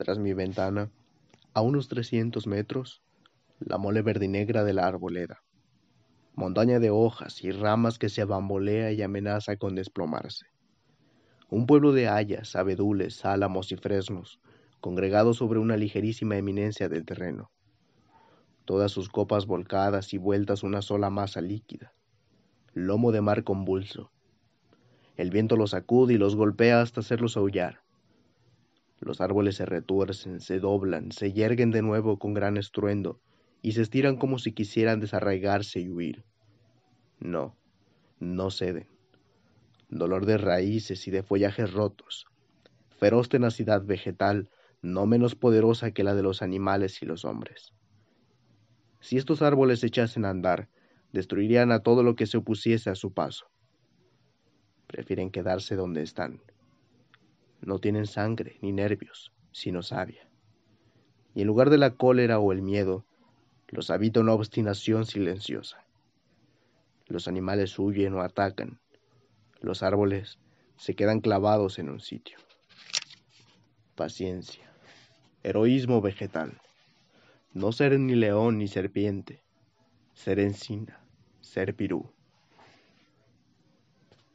tras mi ventana, a unos trescientos metros, la mole verde y negra de la arboleda. Montaña de hojas y ramas que se bambolea y amenaza con desplomarse. Un pueblo de hayas, abedules, álamos y fresnos, congregados sobre una ligerísima eminencia del terreno. Todas sus copas volcadas y vueltas una sola masa líquida. Lomo de mar convulso. El viento los sacude y los golpea hasta hacerlos aullar. Los árboles se retuercen, se doblan, se yerguen de nuevo con gran estruendo y se estiran como si quisieran desarraigarse y huir. No, no ceden. Dolor de raíces y de follajes rotos. Feroz tenacidad vegetal, no menos poderosa que la de los animales y los hombres. Si estos árboles se echasen a andar, destruirían a todo lo que se opusiese a su paso. Prefieren quedarse donde están no tienen sangre ni nervios, sino savia. Y en lugar de la cólera o el miedo, los habita una obstinación silenciosa. Los animales huyen o atacan. Los árboles se quedan clavados en un sitio. Paciencia. Heroísmo vegetal. No ser ni león ni serpiente. Ser encina. Ser pirú.